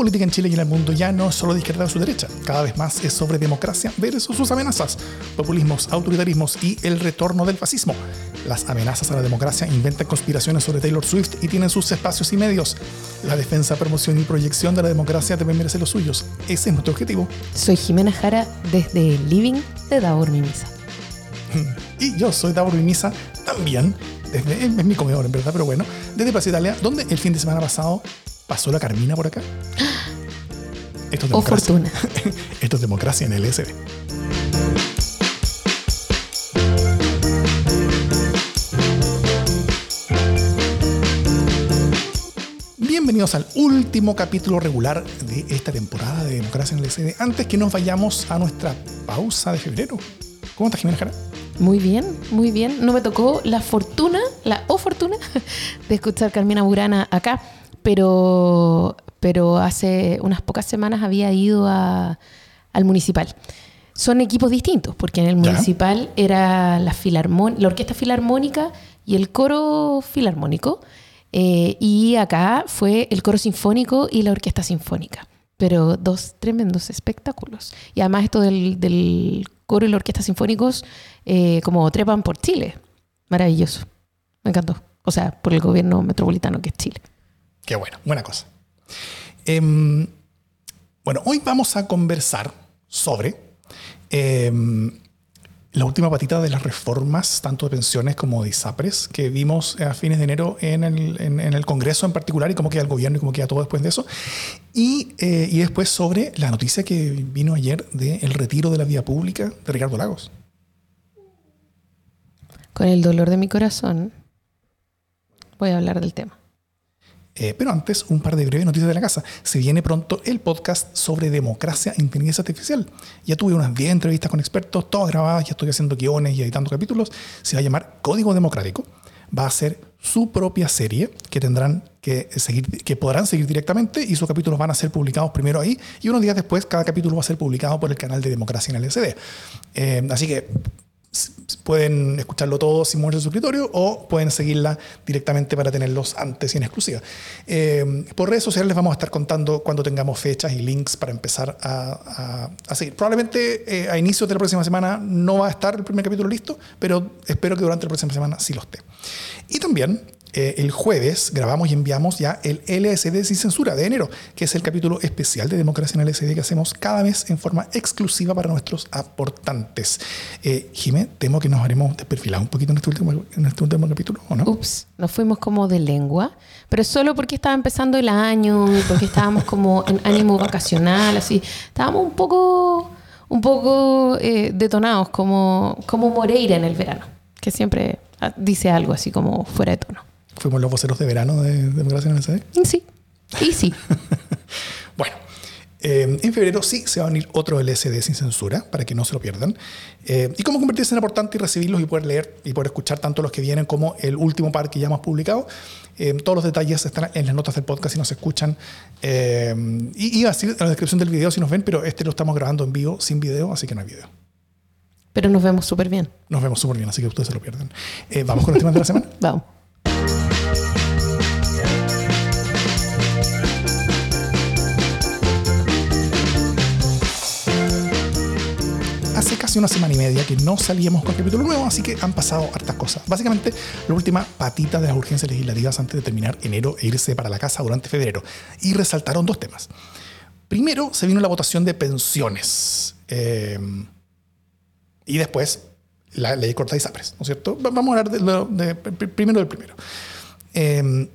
política en Chile y en el mundo ya no es solo de izquierda o su derecha, cada vez más es sobre democracia versus sus amenazas, populismos, autoritarismos y el retorno del fascismo. Las amenazas a la democracia inventan conspiraciones sobre Taylor Swift y tienen sus espacios y medios. La defensa, promoción y proyección de la democracia deben merecer los suyos. Ese es nuestro objetivo. Soy Jimena Jara desde el Living de Davor Mimisa. Y yo soy Davor Mimisa también, desde, es mi comedor en verdad, pero bueno, desde Plaza Italia, donde el fin de semana pasado pasó la Carmina por acá. Esto es O democracia. fortuna. Esto es democracia en el LSD. Bienvenidos al último capítulo regular de esta temporada de Democracia en el LSD. Antes que nos vayamos a nuestra pausa de febrero. ¿Cómo estás, Jimena Jara? Muy bien, muy bien. No me tocó la fortuna, la o fortuna, de escuchar Carmina Burana acá, pero, pero hace unas pocas semanas había ido a- al municipal. Son equipos distintos, porque en el Ya. municipal era la, orquesta filarmónica y el coro filarmónico, eh, y acá fue el coro sinfónico y la orquesta sinfónica. Pero dos tremendos espectáculos. Y además esto del, del coro y la orquesta sinfónicos eh, como trepan por Chile. Maravilloso. Me encantó. O sea, por el gobierno metropolitano que es Chile. Qué bueno, buena cosa. Em, bueno, hoy vamos a conversar sobre em, la última patita de las reformas, tanto de pensiones como de ISAPRES, que vimos a fines de enero en el, Congreso en particular y cómo queda el gobierno y cómo queda todo después de eso. Y, eh, y después sobre la noticia que vino ayer del retiro de la vía pública de Ricardo Lagos. Con el dolor de mi corazón voy a hablar del tema. Eh, pero antes, un par de breves noticias de la casa. Se viene pronto el podcast sobre democracia e inteligencia artificial. Ya tuve unas 10 entrevistas con expertos, todas grabadas, ya estoy haciendo guiones y editando capítulos. Se va a llamar Código Democrático. Va a ser su propia serie que tendrán que seguir, que podrán seguir directamente y sus capítulos van a ser publicados primero ahí y unos días después cada capítulo va a ser publicado por el canal de Democracia en el SD. Eh, así que pueden escucharlo todo sin moverse de su escritorio o pueden seguirla directamente para tenerlos antes y en exclusiva. Eh, por redes sociales les vamos a estar contando cuando tengamos fechas y links para empezar a, a- a seguir. Probablemente eh, a inicios de la próxima semana no va a estar el primer capítulo listo, pero espero que durante la próxima semana sí lo esté. Y también eh, el jueves grabamos y enviamos ya el LSD sin censura de enero, que es el capítulo especial de Democracia en LSD que hacemos cada mes en forma exclusiva para nuestros aportantes. Eh, Jimé, temo que nos haremos desperfilar un poquito en este último, en este último capítulo, ¿o no? Ups, nos fuimos como de lengua, pero solo porque estaba empezando el año porque estábamos como en ánimo vacacional, así. Estábamos un poco, un poco eh, detonados, como, como Moreira en el verano, que siempre dice algo así como fuera de tono. Fuimos los voceros de verano de Democracia en LSD. Y Sí, y sí. Bueno, eh, en febrero sí se va a unir otro LSD sin censura para que no se lo pierdan. Eh, y cómo convertirse en aportante y recibirlos y poder leer y poder escuchar tanto los que vienen como el último par que ya hemos publicado. Eh, todos los detalles están en las notas del podcast si nos escuchan. Eh, y, y así en la descripción del video si nos ven, pero este lo estamos grabando en vivo sin video, así que no hay video. Pero nos vemos súper bien. Nos vemos súper bien, así que ustedes se lo pierden. Eh, Vamos con los temas de la semana. Vamos. Hace casi una semana y media que no salíamos con capítulo nuevo, así que han pasado hartas cosas. Básicamente, la última patita de las urgencias legislativas antes de terminar enero e irse para la casa durante febrero. Y resaltaron dos temas. Primero, se vino la votación de pensiones. Eh, y después, la ley corta de ISAPRES, ¿no es cierto? Va- Vamos a hablar de lo- de- pr- primero del primero. Eh,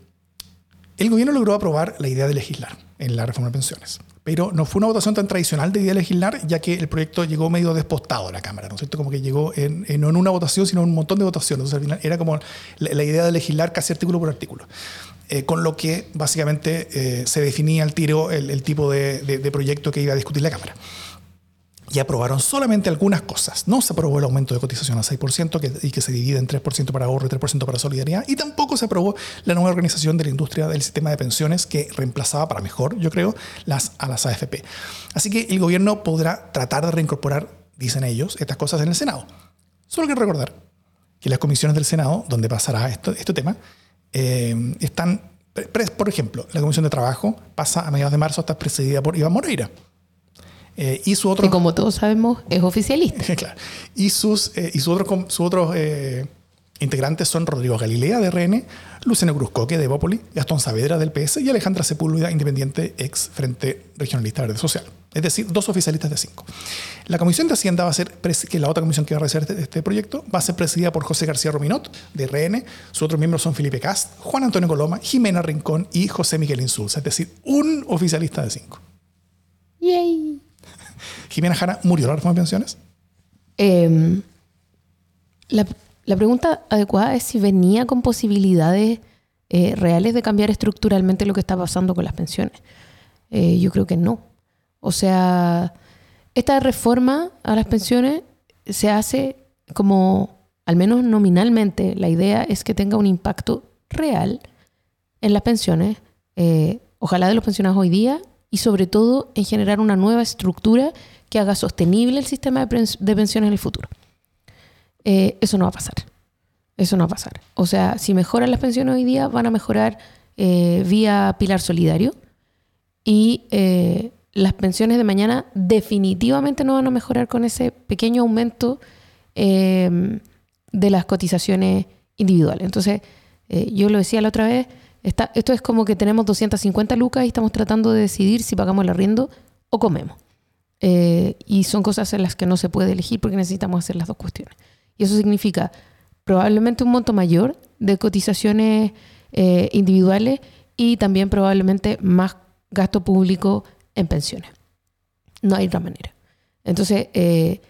el gobierno logró aprobar la idea de legislar en la reforma de pensiones, pero no fue una votación tan tradicional de idea de legislar, ya que el proyecto llegó medio despostado a la Cámara, ¿no es cierto? Como que llegó en, en- no en una votación, sino en un montón de votaciones. Entonces, al final era como la, la idea de legislar casi artículo por artículo. Eh, con lo que básicamente eh, se definía al tiro el, el tipo de, de- de proyecto que iba a discutir la Cámara y aprobaron solamente algunas cosas. No se aprobó el aumento de cotización a 6% que, y que se divide en 3% para ahorro y 3% para solidaridad. Y tampoco se aprobó la nueva organización de la industria del sistema de pensiones que reemplazaba para mejor, yo creo, las, a las AFP. Así que el gobierno podrá tratar de reincorporar, dicen ellos, estas cosas en el Senado. Solo que recordar que las comisiones del Senado, donde pasará esto, este tema, eh, están Por ejemplo, la Comisión de Trabajo pasa a mediados de marzo a estar presidida por Iván Moreira. Eh, y su otro... Que como todos sabemos es oficialista. claro. Y sus, eh, y su otro, su otros eh, integrantes son Rodrigo Galilea de RN, Luciano Cruzcoque de Evópoli, Gastón Saavedra del PS y Alejandra Sepúlveda, independiente ex Frente Regionalista Verde Social. Es decir, dos oficialistas de cinco. La Comisión de Hacienda va a ser, que la otra comisión que va a realizar este, este, proyecto, va a ser presidida por José García Rominot, de RN. Sus otros miembros son Felipe Cast, Juan Antonio Coloma, Jimena Rincón y José Miguel Insulza. Es decir, un oficialista de cinco. Yay. Jimena Jara murió la reforma de pensiones. Em, la, pregunta adecuada es si venía con posibilidades eh, reales de cambiar estructuralmente lo que está pasando con las pensiones. Eh, yo creo que no. O sea, esta reforma a las pensiones se hace como, al menos nominalmente, la idea es que tenga un impacto real en las pensiones, eh, ojalá de los pensionados hoy día, y sobre todo en generar una nueva estructura que haga sostenible el sistema de, pensiones en el futuro. Eh, eso no va a pasar. Eso no va a pasar. O sea, si mejoran las pensiones hoy día, van a mejorar eh, vía pilar solidario y las pensiones de mañana definitivamente no van a mejorar con ese pequeño aumento eh, de las cotizaciones individuales. Entonces, eh, yo lo decía la otra vez, esto es como que tenemos 250 lucas y estamos tratando de decidir si pagamos el arriendo o comemos. Eh, y son cosas en las que no se puede elegir porque necesitamos hacer las dos cuestiones. Y eso significa probablemente un monto mayor de cotizaciones individuales y también probablemente más gasto público en pensiones. No hay otra manera. Entonces, eh,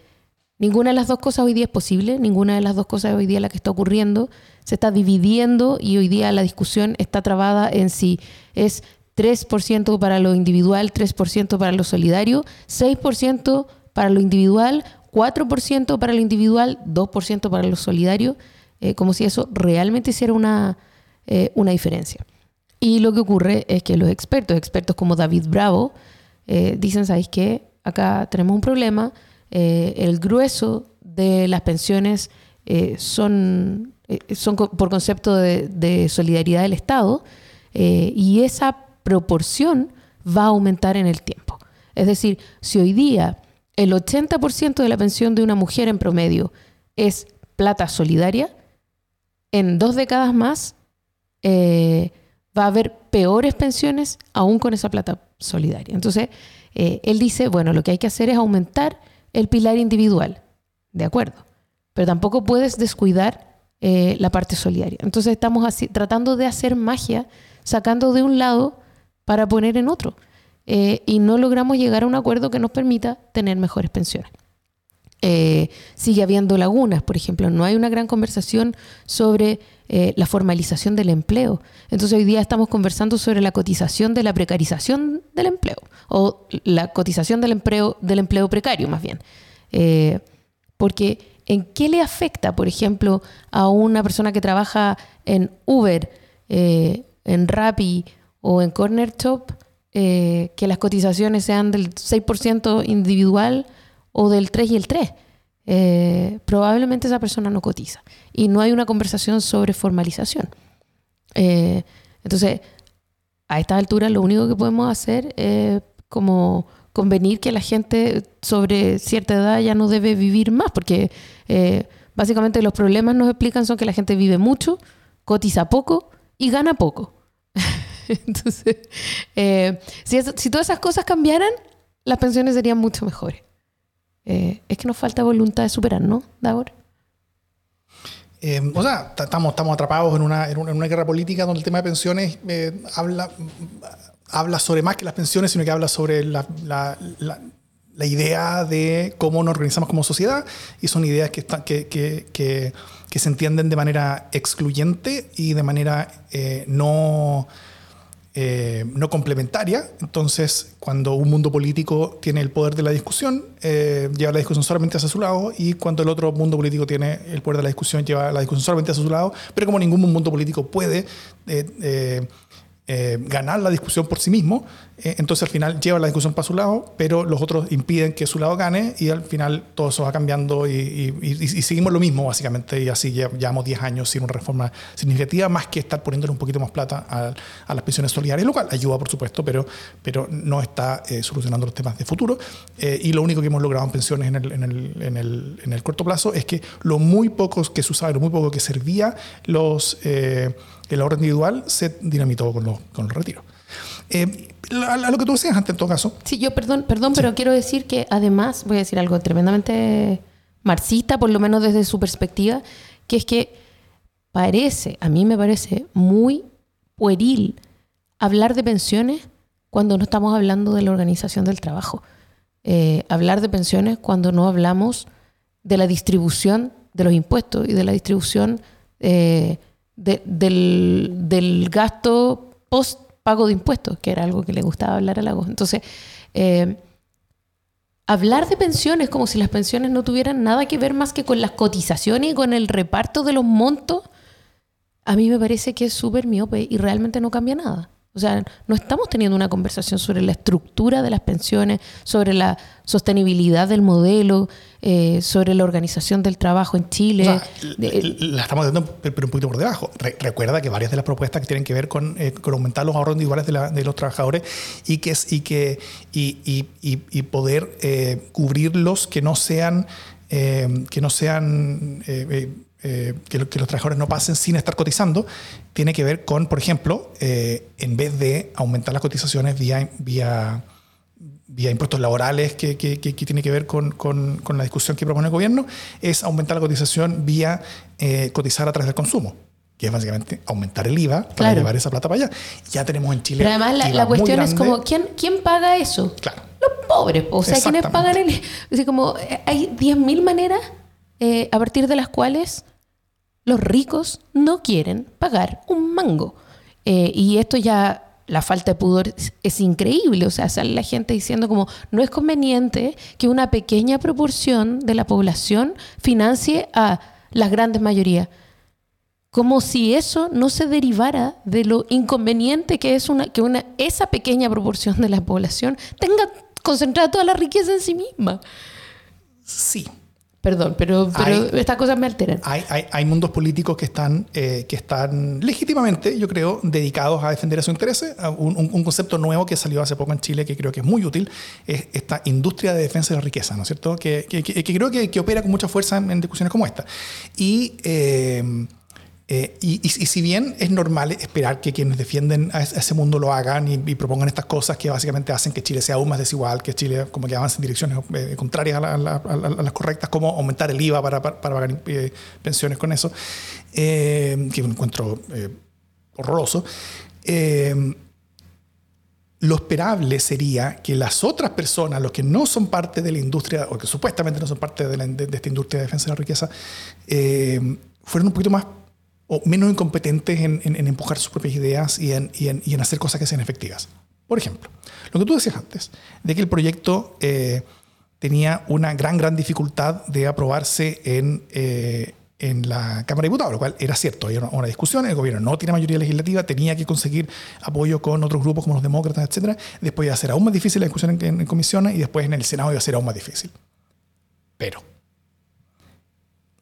ninguna de las dos cosas hoy día es posible, ninguna de las dos cosas hoy día la que está ocurriendo. Se está dividiendo y hoy día la discusión está trabada en si es 3% para lo individual, 3% para lo solidario, 6% para lo individual, 4% para lo individual, 2% para lo solidario, eh, como si eso realmente hiciera una, eh, una diferencia. Y lo que ocurre es que los expertos, expertos como David Bravo, eh, dicen, ¿sabéis qué? Acá tenemos un problema, el grueso de las pensiones son, son por concepto de, solidaridad del Estado y esa proporción va a aumentar en el tiempo. Es decir, si hoy día el 80% de la pensión de una mujer en promedio es plata solidaria, en dos décadas más va a haber peores pensiones aún con esa plata solidaria. Entonces, eh, él dice, bueno, lo que hay que hacer es aumentar el pilar individual, de acuerdo, pero tampoco puedes descuidar eh, la parte solidaria. Entonces estamos tratando de hacer magia, sacando de un lado para poner en otro, eh, y no logramos llegar a un acuerdo que nos permita tener mejores pensiones. sigue habiendo lagunas, por ejemplo, no hay una gran conversación sobre eh, la formalización del empleo. Entonces hoy día estamos conversando sobre la cotización de la precarización del empleo o la cotización del empleo, del empleo precario más bien. Eh, porque ¿en qué le afecta, por ejemplo, a una persona que trabaja en Uber, eh, en Rappi o en Corner Shop que las cotizaciones sean del 6% individual o del 3 y el 3? Eh, probablemente esa persona no cotiza. Y no hay una conversación sobre formalización. Eh, entonces, a esta altura lo único que podemos hacer es como convenir que la gente sobre cierta edad ya no debe vivir más, porque eh, básicamente los problemas nos explican son que la gente vive mucho, cotiza poco y gana poco. Entonces, si, si todas esas cosas cambiaran, las pensiones serían mucho mejores. Eh, es que nos falta voluntad de superar, ¿no, Davor? Eh, o sea, estamos, estamos atrapados en una, en una, guerra política donde el tema de pensiones eh, habla, habla sobre más que las pensiones, sino que habla sobre la, la, la, idea de cómo nos organizamos como sociedad y son ideas que, están, que, que, que, se entienden de manera excluyente y de manera no eh, no complementaria. Entonces, cuando un mundo político tiene el poder de la discusión, eh, lleva la discusión solamente hacia su lado, y cuando el otro mundo político tiene el poder de la discusión, lleva la discusión solamente hacia su lado. Pero como ningún mundo político puede eh, eh, ganar la discusión por sí mismo, eh, entonces al final lleva la discusión para su lado, pero los otros impiden que su lado gane y al final todo eso va cambiando y, seguimos lo mismo básicamente y así llevamos 10 años sin una reforma significativa, más que estar poniéndole un poquito más plata a, las pensiones solidarias, lo cual ayuda por supuesto, pero, pero no está eh, solucionando los temas de futuro. Y lo único que hemos logrado en pensiones en el, en, el, en, el, en el, corto plazo es que lo muy poco que se usaba, lo muy poco que servía los el ahorro individual se dinamitó con los, con los retiros. Eh, a, lo que tú decías antes, en todo caso. Sí, yo perdón, perdón, pero quiero decir que además, voy a decir algo tremendamente marxista, por lo menos desde su perspectiva, que es que parece, a mí me parece muy pueril hablar de pensiones cuando no estamos hablando de la organización del trabajo. Eh, hablar de pensiones cuando no hablamos de la distribución de los impuestos y de la distribución eh, del, gasto post pago de impuestos, que era algo que le gustaba hablar a Lagos. Entonces, eh, hablar de pensiones como si las pensiones no tuvieran nada que ver más que con las cotizaciones y con el reparto de los montos, a mí me parece que es súper miope y realmente no cambia nada. O sea, no estamos teniendo una conversación sobre la estructura de las pensiones, sobre la sostenibilidad del modelo, eh, sobre la organización del trabajo en Chile. la estamos dando, pero un poquito por debajo. recuerda que varias de las propuestas que tienen que ver con, eh, aumentar los ahorros individuales de, los trabajadores y que, y que y, poder eh, cubrirlos que no sean que no sean eh, que, los trabajadores no pasen sin estar cotizando, tiene que ver con, por ejemplo, eh, en vez de aumentar las cotizaciones vía, vía, vía impuestos laborales, que, que, tiene que ver con, con, con, la discusión que propone el gobierno, es aumentar la cotización vía eh, cotizar a través del consumo que es básicamente aumentar el IVA para llevar esa plata para allá. Ya tenemos en Chile. Pero además la, cuestión es como, ¿quién, ¿quién paga eso? Claro. Los pobres, o sea, ¿quiénes pagan el... O como, hay 10.000 maneras a partir de las cuales los ricos no quieren pagar un mango. Eh, y esto ya, la falta de pudor es, increíble. O sea, sale la gente diciendo como, no es conveniente que una pequeña proporción de la población financie a las grandes mayorías. Como si eso no se derivara de lo inconveniente que es una, que una, esa pequeña proporción de la población tenga concentrada toda la riqueza en sí misma. Sí, Perdón, pero, estas cosas me alteran. Hay, mundos políticos que están, eh, que están legítimamente, yo creo, dedicados a defender esos intereses. Un, concepto nuevo que salió hace poco en Chile que creo que es muy útil es esta industria de defensa de la riqueza, ¿no es cierto? Que, creo que, opera con mucha fuerza en, discusiones como esta. Y. Eh, eh, y, si bien es normal esperar que quienes defienden a ese mundo lo hagan y, propongan estas cosas que básicamente hacen que Chile sea aún más desigual, que Chile como que avance en direcciones eh, contrarias a, las correctas, como aumentar el IVA para, pagar eh, pensiones con eso, que un encuentro horroroso, lo esperable sería que las otras personas, los que no son parte de la industria, o que supuestamente no son parte de, esta industria de defensa de la riqueza, fueran un poquito más o menos incompetentes en, empujar sus propias ideas y en, hacer cosas que sean efectivas. Por ejemplo, lo que tú decías antes, de que el proyecto eh, tenía una gran, gran dificultad de aprobarse en, eh, en la Cámara de Diputados, lo cual era cierto, había una, discusión, el gobierno no tiene mayoría legislativa, tenía que conseguir apoyo con otros grupos como los demócratas, etc. Después iba a ser aún más difícil la discusión en, en comisiones y después en el Senado iba a ser aún más difícil. Pero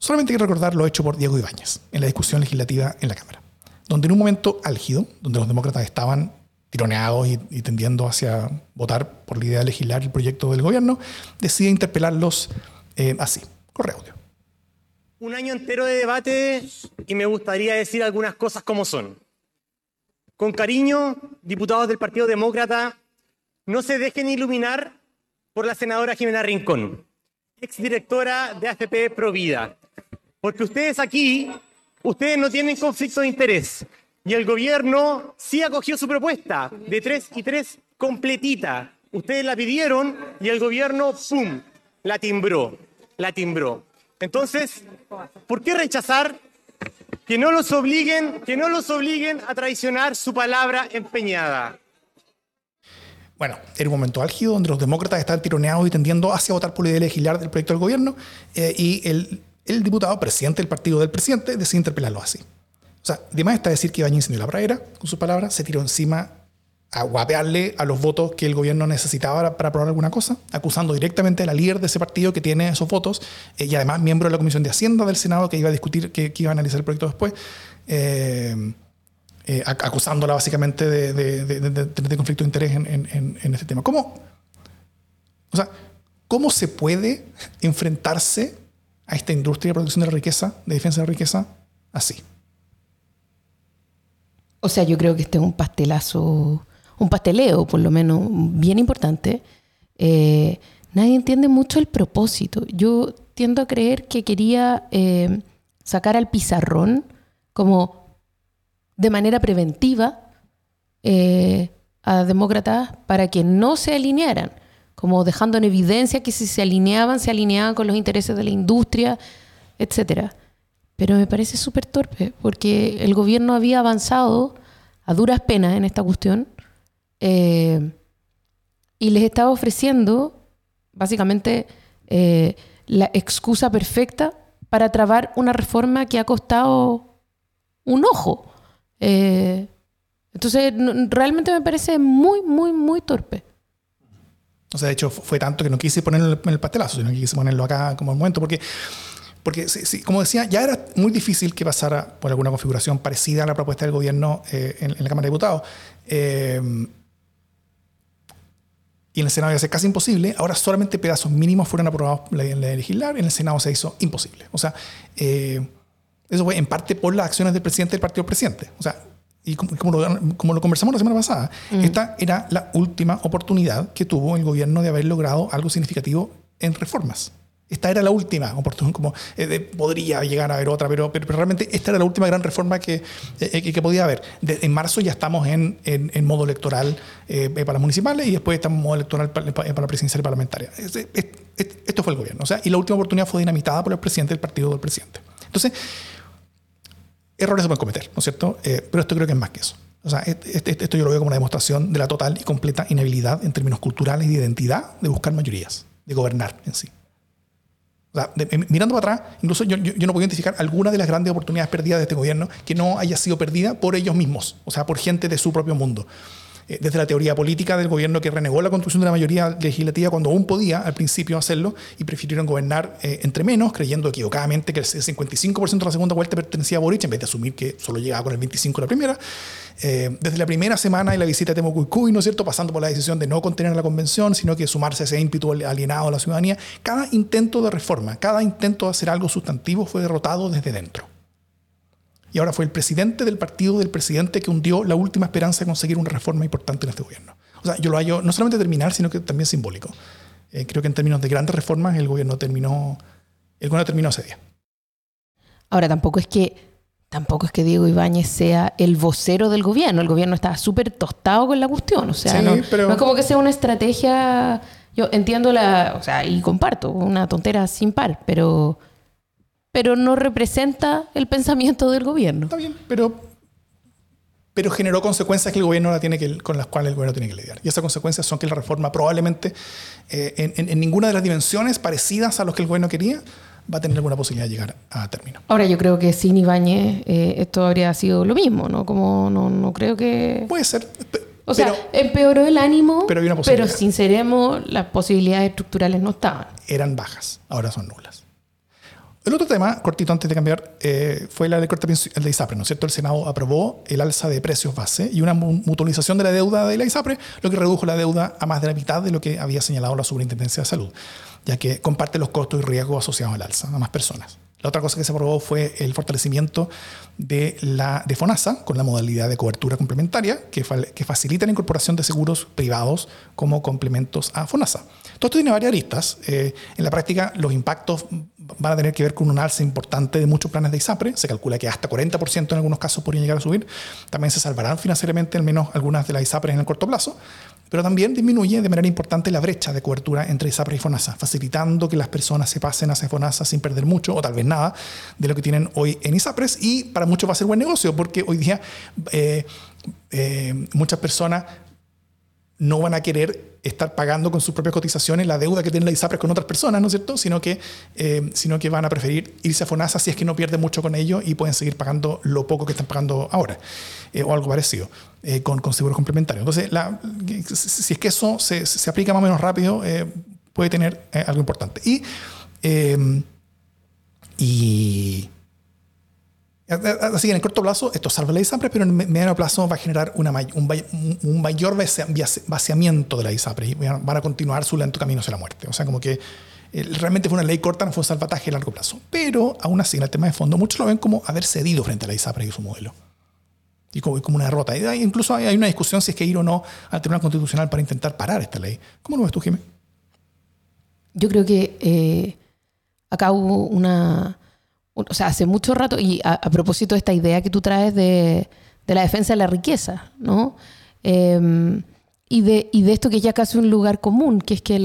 Solamente hay que recordar lo hecho por Diego Ibáñez en la discusión legislativa en la Cámara, donde en un momento álgido, donde los demócratas estaban tironeados y, tendiendo hacia votar por la idea de legislar el proyecto del gobierno, decide interpelarlos eh, así. Corre audio. Un año entero de debate y me gustaría decir algunas cosas como son. Con cariño, diputados del Partido Demócrata, no se dejen iluminar por la senadora Jimena Rincón, exdirectora de AFP Provida, porque ustedes aquí, ustedes no tienen conflicto de interés. Y el gobierno sí acogió su propuesta de tres y tres completita. Ustedes la pidieron y el gobierno, ¡pum!, la timbró, la timbró. Entonces, ¿por qué rechazar que no los obliguen, que no los obliguen a traicionar su palabra empeñada? Bueno, era un momento álgido donde los demócratas estaban tironeados y tendiendo hacia votar por la idea de legislar del proyecto del gobierno eh, y el el diputado, presidente del partido del presidente, decide interpelarlo así. O sea, de más está decir que Ibañez incendió la pradera, con sus palabras, se tiró encima a guapearle a los votos que el gobierno necesitaba para, aprobar alguna cosa, acusando directamente a la líder de ese partido que tiene esos votos eh, y además miembro de la Comisión de Hacienda del Senado que iba a discutir, que, iba a analizar el proyecto después, eh, eh, acusándola básicamente de, conflicto de interés en, en, este tema. ¿Cómo, o sea, ¿cómo se puede enfrentarse a esta industria de producción de la riqueza, de defensa de la riqueza, así? O sea, yo creo que este es un pastelazo, un pasteleo, por lo menos, bien importante. Eh, nadie entiende mucho el propósito. Yo tiendo a creer que quería eh, sacar al pizarrón como de manera preventiva eh, a demócratas para que no se alinearan, como dejando en evidencia que si se alineaban, se alineaban con los intereses de la industria, etcétera. Pero me parece súper torpe, porque el gobierno había avanzado a duras penas en esta cuestión eh, y les estaba ofreciendo básicamente eh, la excusa perfecta para trabar una reforma que ha costado un ojo. Eh, entonces, realmente me parece muy, muy, muy torpe. O sea, de hecho, fue tanto que no quise ponerlo en el pastelazo, sino que quise ponerlo acá como el momento, porque porque, como decía, ya era muy difícil que pasara por alguna configuración parecida a la propuesta del gobierno eh, en, la Cámara de Diputados. Eh, y en el Senado iba a ser casi imposible. Ahora solamente pedazos mínimos fueron aprobados en la legislar. En el Senado se hizo imposible. O sea, eh, eso fue en parte por las acciones del presidente del partido presidente. O sea, y como, lo, conversamos la semana pasada, mm. esta era la última oportunidad que tuvo el gobierno de haber logrado algo significativo en reformas. Esta era la última oportunidad, como eh, podría llegar a haber otra, pero, pero, realmente esta era la última gran reforma que, eh, que podía haber. en marzo ya estamos en, en, modo electoral eh, para las municipales y después estamos en modo electoral para, para la presidencial y parlamentaria. esto fue el gobierno. O sea, y la última oportunidad fue dinamitada por el presidente del partido del presidente. Entonces, errores se pueden cometer, ¿no es cierto? pero esto creo que es más que eso. O sea, esto yo lo veo como una demostración de la total y completa inhabilidad en términos culturales y de identidad de buscar mayorías, de gobernar en sí mirando para atrás, incluso yo, yo, no puedo identificar alguna de las grandes oportunidades perdidas de este gobierno que no haya sido perdida por ellos mismos, o sea, por gente de su propio mundo. Eh, desde la teoría política del gobierno que renegó la construcción de la mayoría legislativa cuando aún podía al principio hacerlo y prefirieron gobernar eh, entre menos, creyendo equivocadamente que el 55% de la segunda vuelta pertenecía a Boric en vez de asumir que solo llegaba con el 25% de la primera. Eh, desde la primera semana y la visita a Temucuicuy, ¿no es cierto?, pasando por la decisión de no contener la convención, sino que sumarse a ese ímpetu alienado a la ciudadanía, cada intento de reforma, cada intento de hacer algo sustantivo fue derrotado desde dentro. Y ahora fue el presidente del partido del presidente que hundió la última esperanza de conseguir una reforma importante en este gobierno. O sea, yo lo hallo no solamente terminar, sino que también simbólico. Eh, creo que en términos de grandes reformas el gobierno terminó, el gobierno terminó ese día. Ahora tampoco es que tampoco es que Diego Ibáñez sea el vocero del gobierno. El gobierno está súper tostado con la cuestión. O sea, no, no, es como que sea una estrategia. Yo entiendo la. O sea, y comparto, una tontera sin par, pero pero no representa el pensamiento del gobierno. Está bien, pero, pero generó consecuencias que el gobierno la tiene que, con las cuales el gobierno tiene que lidiar. Y esas consecuencias son que la reforma probablemente eh, en, ninguna de las dimensiones parecidas a los que el gobierno quería va a tener alguna posibilidad de llegar a término. Ahora yo creo que sin Ibáñez eh, esto habría sido lo mismo, ¿no? Como no, no creo que... Puede ser. O sea, empeoró el ánimo, pero, pero sinceremos, las posibilidades estructurales no estaban. Eran bajas, ahora son nulas. El otro tema, cortito antes de cambiar, eh, fue la corte el de ISAPRE, ¿no es cierto? El Senado aprobó el alza de precios base y una mutualización de la deuda de la ISAPRE, lo que redujo la deuda a más de la mitad de lo que había señalado la Superintendencia de Salud, ya que comparte los costos y riesgos asociados al alza a más personas. La otra cosa que se aprobó fue el fortalecimiento de, la, de FONASA con la modalidad de cobertura complementaria que, que facilita la incorporación de seguros privados como complementos a FONASA. Todo esto tiene varias aristas. Eh, en la práctica, los impactos van a tener que ver con un alza importante de muchos planes de ISAPRE. Se calcula que hasta 40% en algunos casos podrían llegar a subir. También se salvarán financieramente al menos algunas de las ISAPRES en el corto plazo pero también disminuye de manera importante la brecha de cobertura entre ISAPRE y FONASA, facilitando que las personas se pasen hacia FONASA sin perder mucho o tal vez nada de lo que tienen hoy en ISAPRES y para muchos va a ser buen negocio porque hoy día eh, eh, muchas personas no van a querer estar pagando con sus propias cotizaciones la deuda que tiene la ISAPRES con otras personas, ¿no es cierto? Sino que, eh, sino que van a preferir irse a FONASA si es que no pierden mucho con ello y pueden seguir pagando lo poco que están pagando ahora, eh, o algo parecido, eh, con, con seguros complementarios. Entonces, si es que eso se, se aplica más o menos rápido, puede tener algo importante. Y Así que en el corto plazo esto salva la ISAPRE, pero en el mediano plazo va a generar un, mayor vaciamiento de la ISAPRE y van a continuar su lento camino hacia la muerte. O sea, como que eh, realmente fue una ley corta, no fue un salvataje a largo plazo. Pero aún así, en el tema de fondo, muchos lo ven como haber cedido frente a la ISAPRE y su modelo. Y como, una derrota. incluso hay, una discusión si es que ir o no al Tribunal Constitucional para intentar parar esta ley. ¿Cómo lo ves tú, Jiménez? Yo creo que eh, acá hubo una o sea, hace mucho rato, y a, propósito de esta idea que tú traes de, la defensa de la riqueza, ¿no? Em, y, de, esto que ya casi un lugar común, que es que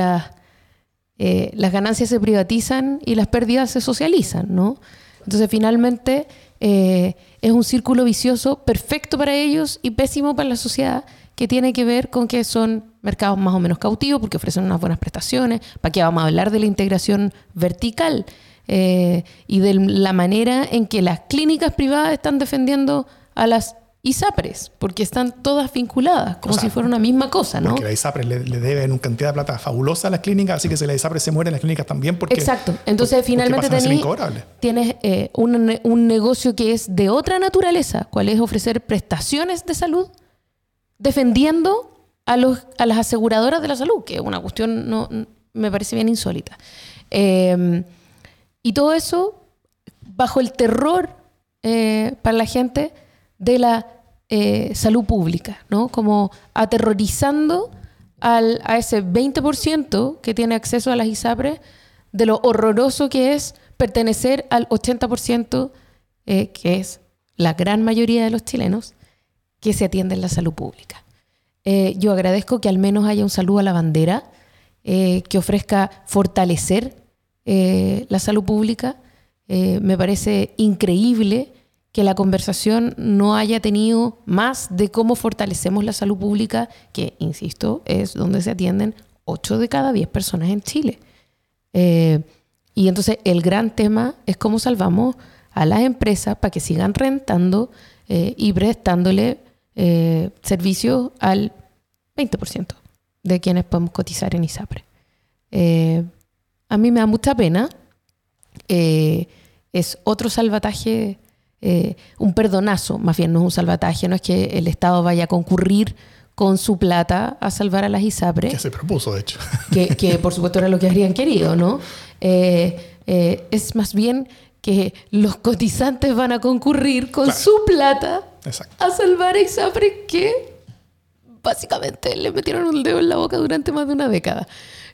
eh, las ganancias se privatizan y las pérdidas se socializan, ¿no? Entonces, finalmente, eh, es un círculo vicioso perfecto para ellos y pésimo para la sociedad, que tiene que ver con que son mercados más o menos cautivos porque ofrecen unas buenas prestaciones. ¿Para qué vamos a hablar de la integración vertical? Eh, y de la manera en que las clínicas privadas están defendiendo a las ISAPRES, porque están todas vinculadas, como si fuera una misma cosa, ¿no? Porque las ISAPRES le, deben una cantidad de plata fabulosa a las clínicas, así que si las ISAPRES se mueren, las clínicas también. Porque, Exacto. Entonces, finalmente tienes eh, un, un, negocio que es de otra naturaleza, cual es ofrecer prestaciones de salud defendiendo a, los, a las aseguradoras de la salud, que es una cuestión, no, me parece bien insólita. Eh, y todo eso bajo el terror eh, para la gente de la eh, salud pública, ¿no? Como aterrorizando al, a ese 20% que tiene acceso a las ISAPRES de lo horroroso que es pertenecer al 80% eh, que es la gran mayoría de los chilenos que se atiende en la salud pública. yo agradezco que al menos haya un saludo a la bandera que ofrezca fortalecer eh, la salud pública. Eh, me parece increíble que la conversación no haya tenido más de cómo fortalecemos la salud pública, que, insisto, es donde se atienden 8 de cada 10 personas en Chile. Eh, y entonces el gran tema es cómo salvamos a las empresas para que sigan rentando y prestándole servicios al 20% de quienes podemos cotizar en ISAPRE a mí me da mucha pena. Eh, es otro salvataje, eh, un perdonazo, más bien no es un salvataje, no es que el Estado vaya a concurrir con su plata a salvar a las ISAPRE. Que se propuso, de hecho. Que, por supuesto era lo que habrían querido, ¿no? Eh, es más bien que los cotizantes van a concurrir con su plata a salvar a ISAPRE que básicamente le metieron un dedo en la boca durante más de una década.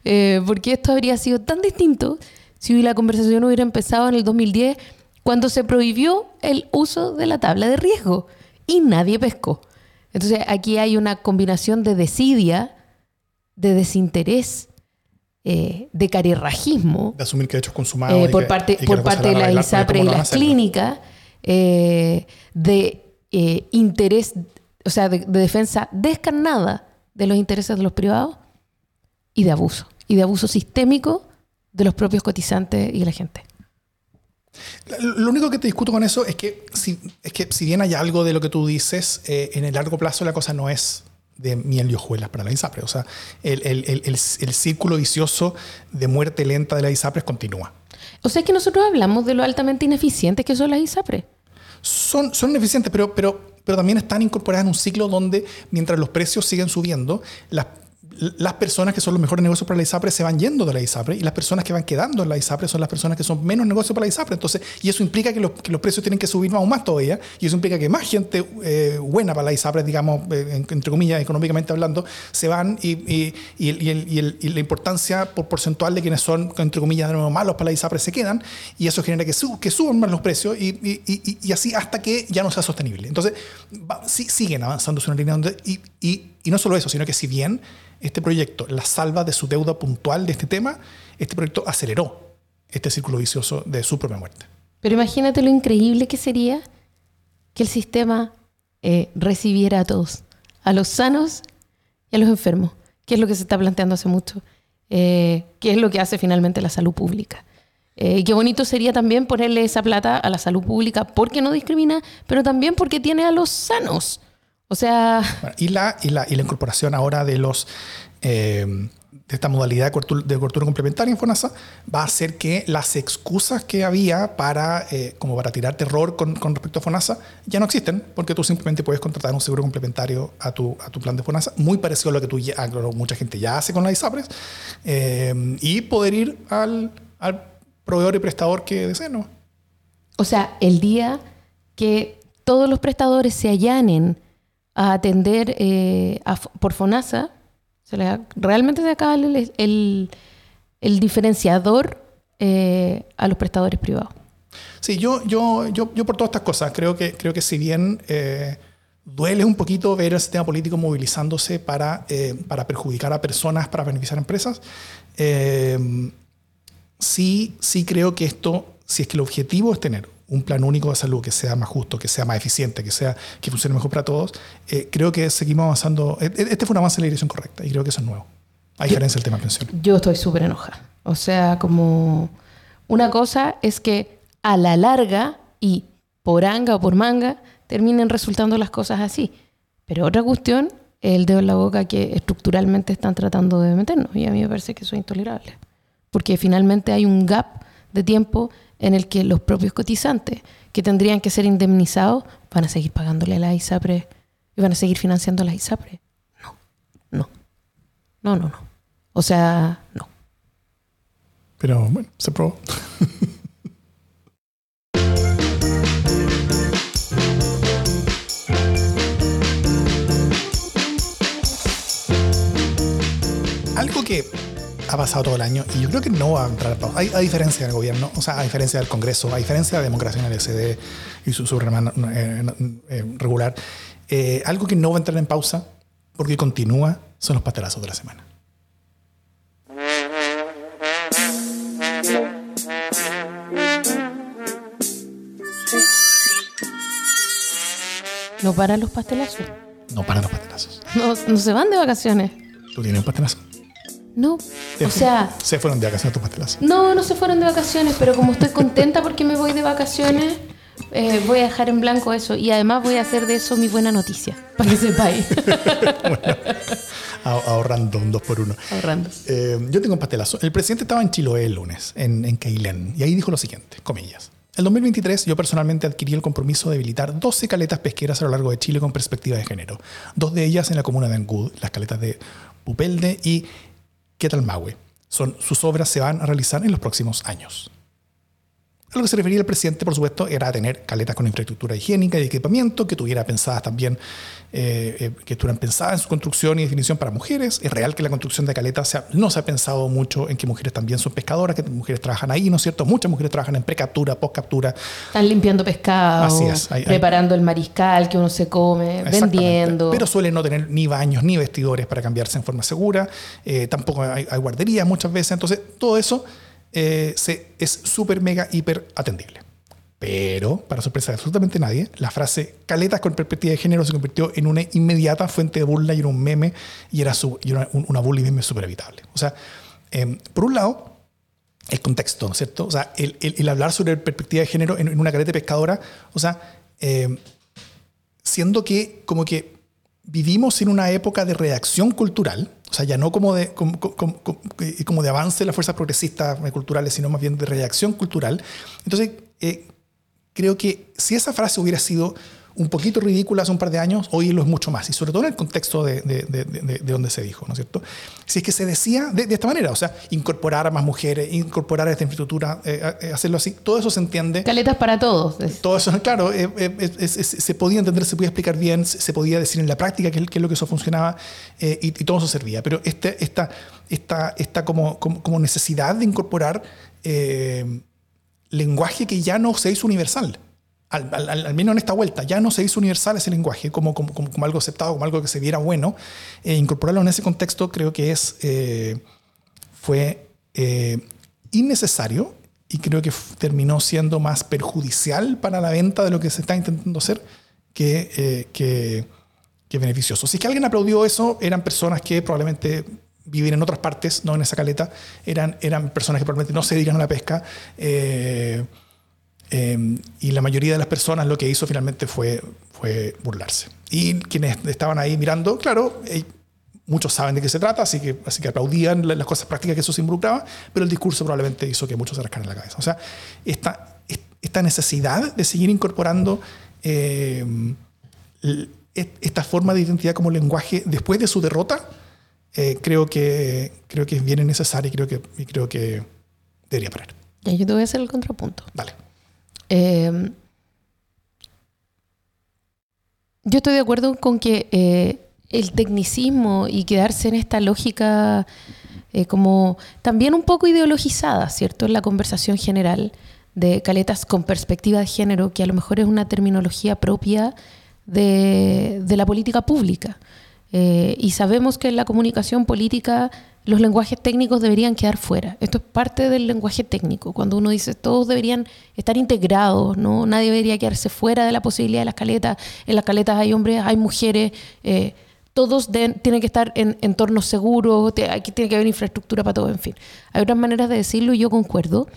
Eh, porque esto habría sido tan distinto si la conversación hubiera empezado en el 2010, cuando se prohibió el uso de la tabla de riesgo y nadie pescó. Entonces aquí hay una combinación de desidia, de desinterés, eh, de carirrajismo. De asumir que hechos consumados. Eh, por parte, por parte de la ISAPRE y las clínicas, de interés, o sea, de defensa descarnada de los intereses de los privados y de abuso y de abuso sistémico de los propios cotizantes y de la gente. Lo único que te discuto con eso es que si, es que si bien hay algo de lo que tú dices, eh, en el largo plazo la cosa no es de miel y hojuelas para la ISAPRE. O sea, el, el, el, el, círculo vicioso de muerte lenta de la ISAPRE continúa. O sea, que nosotros hablamos de lo altamente ineficientes que son las ISAPRE. Son, son ineficientes, pero, pero, pero también están incorporadas en un ciclo donde mientras los precios siguen subiendo, las las personas que son los mejores negocios para la ISAPRE se van yendo de la ISAPRE y las personas que van quedando en la ISAPRE son las personas que son menos negocios para la ISAPRE. Entonces, y eso implica que los, precios tienen que subir aún más todavía y eso implica que más gente eh, buena para la ISAPRE, digamos, eh, entre comillas, económicamente hablando, se van y, la importancia por porcentual de quienes son, entre comillas, de nuevo malos para la ISAPRE se quedan y eso genera que, que suban más los precios y, así hasta que ya no sea sostenible. Entonces, siguen avanzando en una línea donde, y no solo eso, sino que si bien este proyecto la salva de su deuda puntual de este tema, este proyecto aceleró este círculo vicioso de su propia muerte. Pero imagínate lo increíble que sería que el sistema eh, recibiera a todos, a los sanos y a los enfermos, que es lo que se está planteando hace mucho, eh, que es lo que hace finalmente la salud pública. Eh, qué bonito sería también ponerle esa plata a la salud pública porque no discrimina, pero también porque tiene a los sanos. O sea... y, la, y, la, y la incorporación ahora de los... Eh, de esta modalidad de cobertura, complementaria en FONASA va a hacer que las excusas que había para, eh, como para tirar terror con, con, respecto a FONASA ya no existen, porque tú simplemente puedes contratar un seguro complementario a tu, a tu plan de FONASA, muy parecido a lo que tú ya, mucha gente ya hace con la ISAPRES, eh, y poder ir al, al, proveedor y prestador que deseen. ¿no? O sea, el día que todos los prestadores se allanen a atender eh, por FONASA, realmente se acaba el, el, diferenciador eh, a los prestadores privados. Sí, yo, yo, yo, yo por todas estas cosas creo que, creo que si bien eh, duele un poquito ver el sistema político movilizándose para, para perjudicar a personas, para beneficiar a empresas, sí, sí creo que esto, si es que el objetivo es tener un plan único de salud que sea más justo, que sea más eficiente, que sea que funcione mejor para todos, eh, creo que seguimos avanzando. E, e, este fue un avance en la dirección correcta y creo que eso es nuevo. A diferencia del tema pensión. Yo estoy súper enojada. O sea, como una cosa es que a la larga y por anga o por manga terminen resultando las cosas así. Pero otra cuestión es el dedo en la boca que estructuralmente están tratando de meternos. Y a mí me parece que eso es intolerable. Porque finalmente hay un gap de tiempo en el que los propios cotizantes que tendrían que ser indemnizados van a seguir pagándole a la ISAPRE y van a seguir financiando a la ISAPRE. No, no, no, no, no. O sea, no. Pero bueno, se probó. Algo que ha pasado todo el año y yo creo que no va a entrar a pausa. A diferencia del gobierno, o sea, a diferencia del Congreso, a diferencia de la democracia en el SD y su, su eh, eh, regular, eh, algo que no va a entrar en pausa porque continúa son los pastelazos de la semana. ¿No paran los pastelazos? No paran los pastelazos. No, no se van de vacaciones. ¿Tú tienes un pastelazo? No, o sea... Se fueron de vacaciones tus pastelazos. No, no se fueron de vacaciones, pero como estoy contenta porque me voy de vacaciones, eh, voy a dejar en blanco eso. Y además voy a hacer de eso mi buena noticia, para que sepáis. ahorrando un dos por uno. Ahorrando. Eh, yo tengo un pastelazo. El presidente estaba en Chiloé el lunes, en, en y ahí dijo lo siguiente, comillas. En 2023 yo personalmente adquirí el compromiso de habilitar 12 caletas pesqueras a lo largo de Chile con perspectiva de género. Dos de ellas en la comuna de Angud, las caletas de Pupelde y Ketalmawe. Son, sus obras se van a realizar en los próximos años. A lo que se refería el presidente, por supuesto, era tener caletas con infraestructura higiénica y equipamiento, que tuviera pensadas también, eh, eh, que estuvieran pensadas en su construcción y definición para mujeres. Es real que la construcción de caletas no se ha pensado mucho en que mujeres también son pescadoras, que mujeres trabajan ahí, ¿no es cierto? Muchas mujeres trabajan en precaptura, postcaptura. Están limpiando pescado, preparando el mariscal que uno se come, vendiendo. Pero suelen no tener ni baños ni vestidores para cambiarse en forma segura. Eh, tampoco hay, hay guarderías muchas veces. Entonces, todo eso eh, se, es súper, mega, hiper atendible. Pero, para sorpresa de absolutamente nadie, la frase caletas con perspectiva de género se convirtió en una inmediata fuente de burla y en un meme y era, su, y una, una burla y meme súper evitable. O sea, em, por un lado, el contexto, ¿no es cierto? O sea, el, el, hablar sobre perspectiva de género en, una caleta pescadora, o sea, em, siendo que como que vivimos en una época de reacción cultural, o sea, ya no como de, como, como, de avance de las fuerzas progresistas culturales, sino más bien de reacción cultural. Entonces, eh, creo que si esa frase hubiera sido un poquito ridícula hace un par de años, hoy lo es mucho más, y sobre todo en el contexto de, de, de, donde se dijo, ¿no es cierto? Si es que se decía de, esta manera, o sea, incorporar a más mujeres, incorporar a esta infraestructura, eh, eh, hacerlo así, todo eso se entiende. Caletas para todos. Todo eso, claro, eh, se podía entender, se podía explicar bien, se, podía decir en la práctica qué, es lo que eso funcionaba, y, todo eso servía, pero este, esta, esta, esta como, como, como necesidad de incorporar lenguaje que ya no se hizo universal al, menos en esta vuelta, ya no se hizo universal ese lenguaje como, como, como, algo aceptado, como algo que se viera bueno. E incorporarlo en ese contexto creo que es, eh, fue eh, innecesario y creo que terminó siendo más perjudicial para la venta de lo que se está intentando hacer que, que, que es beneficioso. Si es que alguien aplaudió eso, eran personas que probablemente viven en otras partes, no en esa caleta, eran, eran personas que probablemente no se dedican a la pesca. Eh, eh, y la mayoría de las personas lo que hizo finalmente fue, fue burlarse. Y quienes estaban ahí mirando, claro, eh, muchos saben de qué se trata, así que, así que aplaudían las cosas prácticas que eso se involucraba, pero el discurso probablemente hizo que muchos se rascaran la cabeza. O sea, esta, esta necesidad de seguir incorporando esta forma de identidad como lenguaje después de su derrota, eh, creo, que, creo que es bien necesaria y creo que, y creo que debería parar. Ya, yo te voy a hacer el contrapunto. Vale. Eh, yo estoy de acuerdo con que eh, el tecnicismo y quedarse en esta lógica como también un poco ideologizada, ¿cierto? En la conversación general de caletas con perspectiva de género, que a lo mejor es una terminología propia de, la política pública. Eh, y sabemos que en la comunicación política los lenguajes técnicos deberían quedar fuera. Esto es parte del lenguaje técnico. Cuando uno dice todos deberían estar integrados, ¿no? nadie debería quedarse fuera de la posibilidad de las caletas. En las caletas hay hombres, hay mujeres. Eh, todos tienen que estar en entornos seguros, aquí tiene que haber infraestructura para todo, en fin. Hay otras maneras de decirlo y yo concuerdo.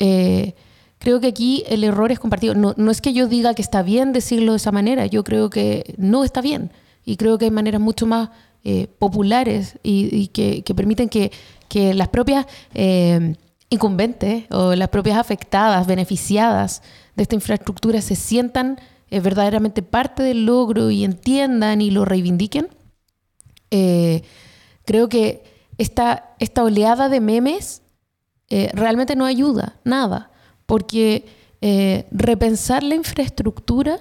Eh, Creo que aquí el error es compartido. No, no es que yo diga que está bien decirlo de esa manera, yo creo que no está bien. Y creo que hay maneras mucho más eh, populares y, que, permiten que, que, las propias eh, incumbentes o las propias afectadas, beneficiadas de esta infraestructura se sientan eh, verdaderamente parte del logro y entiendan y lo reivindiquen. creo que esta, esta oleada de memes realmente no ayuda, nada porque eh, repensar la infraestructura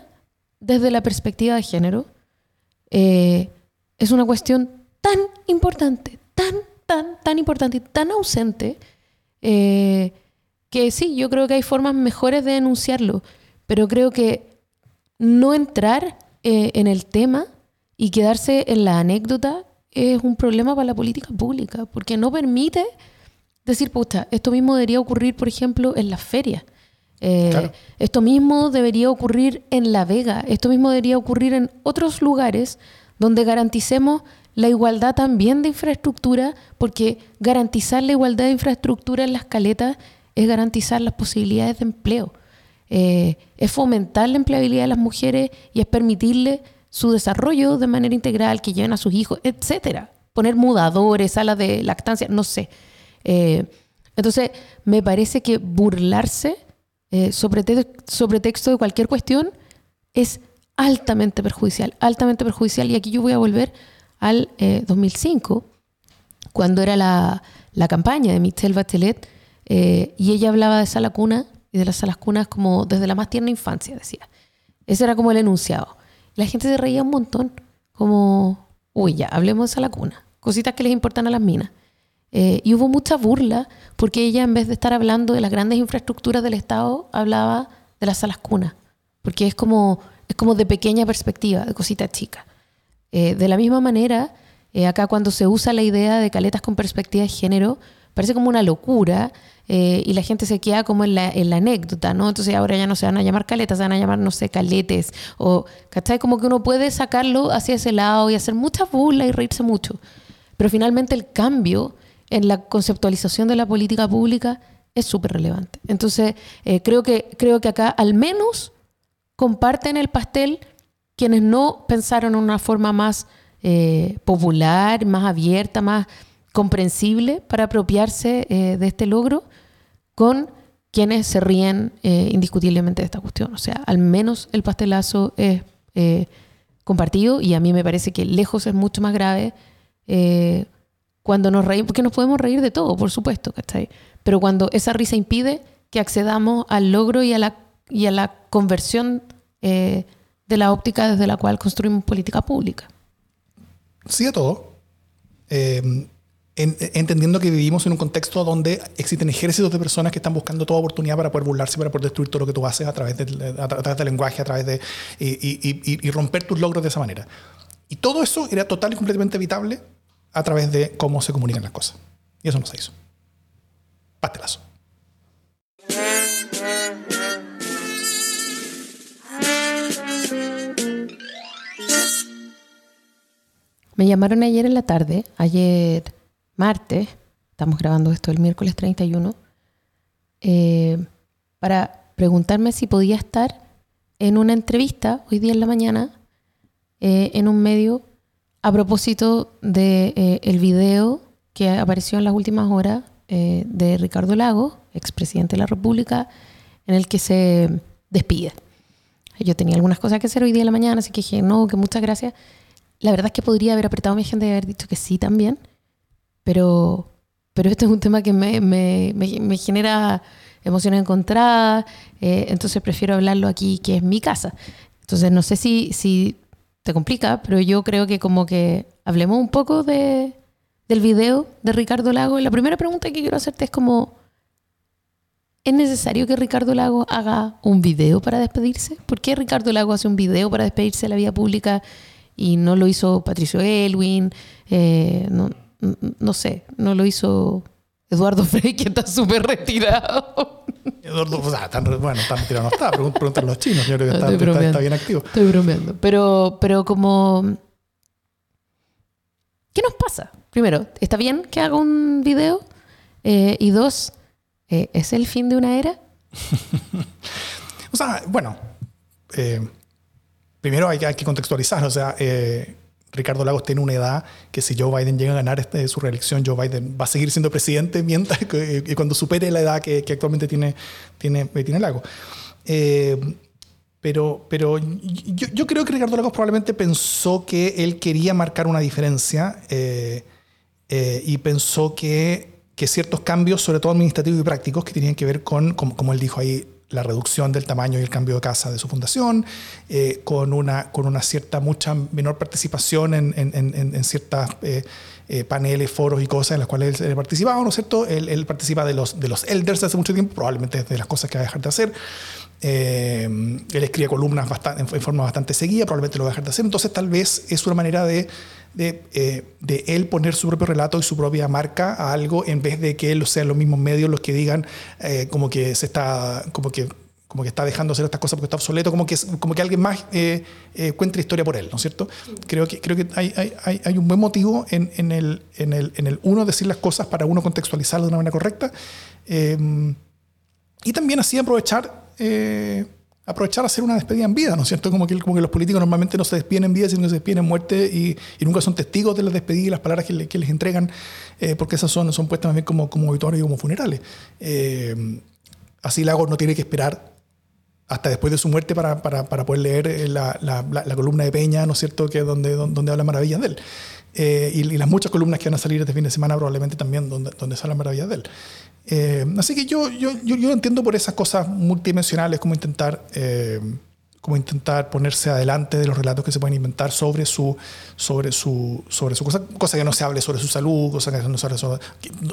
desde la perspectiva de género eh, es una cuestión tan importante, tan, tan, tan importante y tan ausente, eh, que sí, yo creo que hay formas mejores de denunciarlo, pero creo que no entrar en el tema y quedarse en la anécdota es un problema para la política pública, porque no permite decir, puta, esto mismo debería ocurrir, por ejemplo, en las ferias. Eh, esto mismo debería ocurrir en La Vega, esto mismo debería ocurrir en otros lugares donde garanticemos la igualdad también de infraestructura, porque garantizar la igualdad de infraestructura en las caletas es garantizar las posibilidades de empleo, eh, es fomentar la empleabilidad de las mujeres y es permitirle su desarrollo de manera integral, que lleven a sus hijos, etcétera. Poner mudadores, salas de lactancia, no sé. Eh, entonces, me parece que burlarse eh, sobre, sobre texto de cualquier cuestión es altamente perjudicial, altamente perjudicial. Y aquí yo voy a volver al 2005, eh, cuando era la, la, campaña de Michelle Bachelet, y ella hablaba de sala cuna y de las salas cunas como desde la más tierna infancia, decía. Ese era como el enunciado. La gente se reía un montón, como, uy, ya, hablemos de sala cuna, cositas que les importan a las minas. Eh, y hubo mucha burla porque ella, en vez de estar hablando de las grandes infraestructuras del Estado, hablaba de las salas cunas, porque es como, es como de pequeña perspectiva, de cosita chica. Eh, de la misma manera, eh, acá cuando se usa la idea de caletas con perspectiva de género, parece como una locura y la gente se queda como en la, en la, anécdota, ¿no? Entonces ahora ya no se van a llamar caletas, se van a llamar, no sé, caletes, o, ¿cachai? Como que uno puede sacarlo hacia ese lado y hacer mucha burla y reírse mucho. Pero finalmente el cambio en la conceptualización de la política pública es súper relevante. Entonces, eh, creo, que, creo que acá al menos comparten el pastel quienes no pensaron en una forma más eh, popular, más abierta, más comprensible para apropiarse eh, de este logro, con quienes se ríen indiscutiblemente de esta cuestión. O sea, al menos el pastelazo es compartido y a mí me parece que lejos es mucho más grave cuando nos reímos, porque nos podemos reír de todo, por supuesto, ¿cachai? Pero cuando esa risa impide que accedamos al logro y a la, y a la conversión eh, de la óptica desde la cual construimos política pública. Sí a todo. Eh, entendiendo que vivimos en un contexto donde existen ejércitos de personas que están buscando toda oportunidad para poder burlarse, para poder destruir todo lo que tú haces a través, a través del lenguaje, a través de... Y, y, y romper tus logros de esa manera. Y todo eso era total y completamente evitable a través de cómo se comunican las cosas. Y eso no se hizo. Pastelazo. Me llamaron ayer en la tarde, ayer martes, estamos grabando esto el miércoles 31, eh, para preguntarme si podía estar en una entrevista hoy día en la mañana eh, en un medio a propósito de eh, el video que apareció en las últimas horas eh, de Ricardo Lago, expresidente de la República, en el que se despide. Yo tenía algunas cosas que hacer hoy día en la mañana, así que dije, no, que muchas gracias. La verdad es que podría haber apretado a mi gente y haber dicho que sí también, pero, pero este es un tema que me, me, me, genera emociones encontradas, eh, entonces prefiero hablarlo aquí, que es mi casa. Entonces no sé si, si te complica, pero yo creo que como que hablemos un poco de, del video de Ricardo Lago. La primera pregunta que quiero hacerte es como, ¿es necesario que Ricardo Lago haga un video para despedirse? ¿Por qué Ricardo Lago hace un video para despedirse de la vida pública y no lo hizo Patricio Elwin? Eh, no, no, sé, no lo hizo Eduardo Frey, que está súper retirado. Eduardo, o sea, tan, bueno, tan retirado no está, pregúntale a los chinos, yo creo que está, está, bien activo. Estoy bromeando, pero, pero como... ¿Qué nos pasa? primero, ¿está bien que haga un video? Eh, y dos, eh, ¿es el fin de una era? o sea, bueno, eh, primero hay, que contextualizar, o sea, Ricardo Lagos tiene una edad que si Joe Biden llega a ganar este, su reelección, Joe Biden va a seguir siendo presidente mientras y cuando supere la edad que, actualmente tiene, tiene, tiene Lagos. Pero, pero yo, creo que Ricardo Lagos probablemente pensó que él quería marcar una diferencia eh, y pensó que, que, ciertos cambios, sobre todo administrativos y prácticos, que tenían que ver con, como, él dijo ahí, la reducción del tamaño y el cambio de casa de su fundación, eh, con, una, con una cierta, mucha menor participación en, en, en, ciertas eh, paneles, foros y cosas en las cuales él, participaba, ¿no es cierto? Él, participa de los, de los elders hace mucho tiempo, probablemente de las cosas que va a dejar de hacer. él escribe columnas bastante, en forma bastante seguida, probablemente lo va a dejar de hacer. Entonces, tal vez es una manera de de, eh, de, él poner su propio relato y su propia marca a algo en vez de que él sean los mismos medios los que digan eh, como que se está como que como que está dejando hacer estas cosas porque está obsoleto, como que, como que alguien más eh, cuente la historia por él, ¿no es cierto? Creo que, creo que hay, hay, hay un buen motivo en, en, el, en, el, en el uno decir las cosas para uno contextualizarlas de una manera correcta y también así aprovechar aprovechar a hacer una despedida en vida, ¿no es cierto? Como que, como que los políticos normalmente no se despiden en vida, sino que se despiden en muerte y, y nunca son testigos de las despedidas y las palabras que, que les entregan, eh, porque esas son, son puestas bien como, como obituarios y como funerales. Eh, así Lagos no tiene que esperar hasta después de su muerte para, para, para poder leer eh, la, la, la, columna de Peña, ¿no es cierto?, que donde, donde, habla maravillas de él. y, y, las muchas columnas que van a salir este fin de semana probablemente también donde, donde se hablan maravillas de él. Eh, así que yo, yo, yo, yo, entiendo por esas cosas multidimensionales como intentar, eh, intentar ponerse adelante de los relatos que se pueden inventar sobre su, sobre su, sobre su cosa, cosa que no se hable sobre su salud, cosa que no se hable sobre...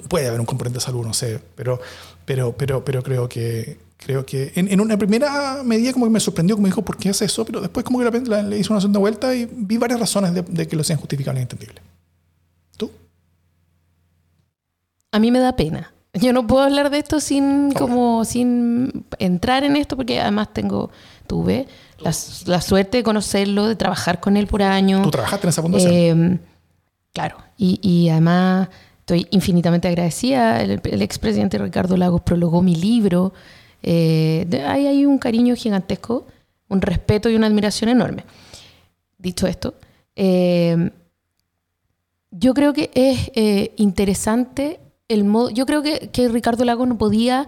Puede haber un componente de salud, no sé, pero, pero, pero, pero creo que, creo que en, en, una primera medida como que me sorprendió, como dijo, ¿por qué hace eso? Pero después como que le hizo una segunda vuelta y vi varias razones de, que lo sean justificables e entendibles. ¿Tú? A mí me da pena yo no puedo hablar de esto sin como sin entrar en esto porque además tengo tuve la, la, suerte de conocerlo, de trabajar con él por años. ¿Tú trabajaste en esa fundación? Eh, claro, y, y, además estoy infinitamente agradecida. El, el expresidente Ricardo Lagos prologó mi libro. Eh, ahí hay un cariño gigantesco, un respeto y una admiración enorme. Dicho esto, eh, yo creo que es eh, interesante el modo, yo creo que, Ricardo Lago no podía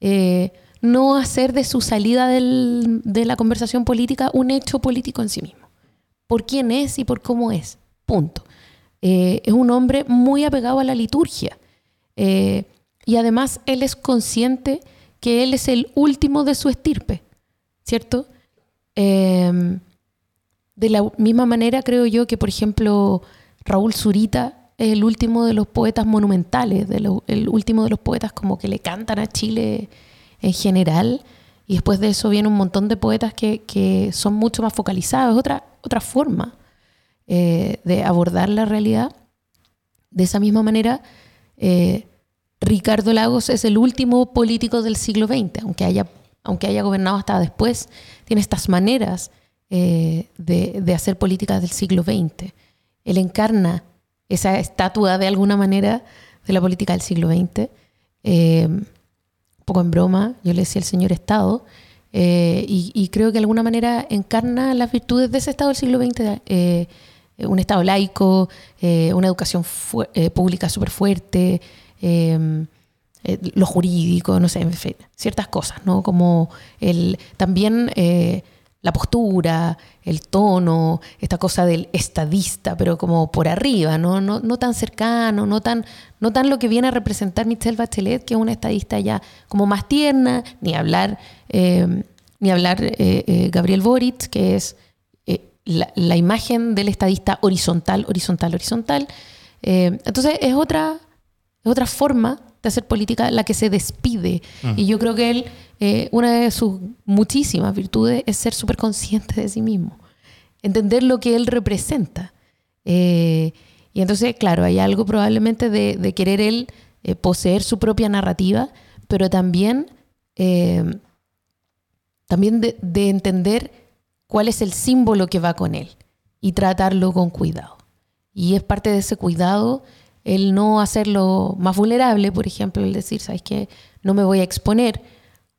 eh, no hacer de su salida de la conversación política un hecho político en sí mismo. Por quién es y por cómo es. Punto. Eh, es un hombre muy apegado a la liturgia. Eh, y además él es consciente que él es el último de su estirpe, ¿cierto? de la misma manera creo yo que, por ejemplo, Raúl Zurita es el último de los poetas monumentales, el último de los poetas como que le cantan a Chile en general. Y después de eso viene un montón de poetas que, que son mucho más focalizados. Otra, otra forma eh, de abordar la realidad. De esa misma manera, eh, Ricardo Lagos es el último político del siglo XX, aunque haya, aunque haya gobernado hasta después, tiene estas maneras eh, de, de, hacer políticas del siglo XX. él encarna esa estatua de alguna manera de la política del siglo XX. Eh, un poco en broma, yo le decía el señor Estado, eh, y, creo que de alguna manera encarna las virtudes de ese Estado del siglo XX, eh, un Estado laico, una educación pública súper fuerte, lo jurídico, no sé, en fin, ciertas cosas, ¿no? Como el, también la postura, el tono, esta cosa del estadista, pero como por arriba, no, no, no tan cercano, no tan, no tan lo que viene a representar Michelle Bachelet, que es una estadista ya como más tierna, ni hablar, eh, ni hablar eh, eh, Gabriel Boric, que es la, imagen del estadista horizontal, horizontal, horizontal. entonces es otra, es otra forma de hacer política la que se despide. Y yo creo que él eh, una de sus muchísimas virtudes es ser súper consciente de sí mismo, entender lo que él representa. Eh, y entonces, claro, hay algo probablemente de, querer él eh, poseer su propia narrativa, pero también, también de, de entender cuál es el símbolo que va con él y tratarlo con cuidado. Y es parte de ese cuidado el no hacerlo más vulnerable, por ejemplo, el decir, ¿sabes qué? No me voy a exponer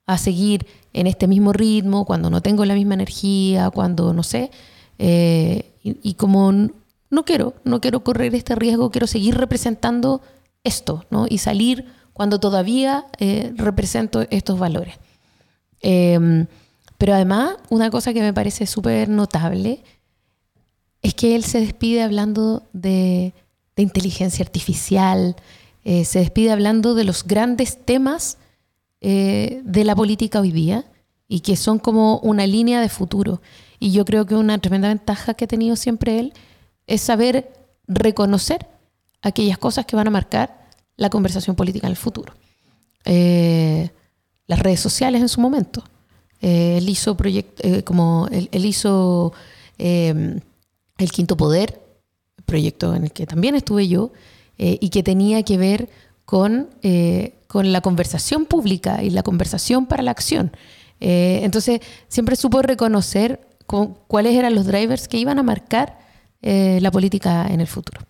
a seguir en este mismo ritmo, cuando no tengo la misma energía, cuando no sé. Eh, y, como no quiero, no quiero correr este riesgo, quiero seguir representando esto, ¿no? Y salir cuando todavía eh, represento estos valores. Em, pero además, una cosa que me parece súper notable es que él se despide hablando de, inteligencia artificial, eh, se despide hablando de los grandes temas eh, de la política hoy día y que son como una línea de futuro. Y yo creo que una tremenda ventaja que ha tenido siempre él es saber reconocer aquellas cosas que van a marcar la conversación política en el futuro. Eh, las redes sociales en su momento. Él hizo como él, hizo El Quinto Poder, proyecto en el que también estuve yo, y que tenía que ver con con la conversación pública y la conversación para la acción. Eh, entonces, siempre supo reconocer cuáles eran los drivers que iban a marcar eh, la política en el futuro.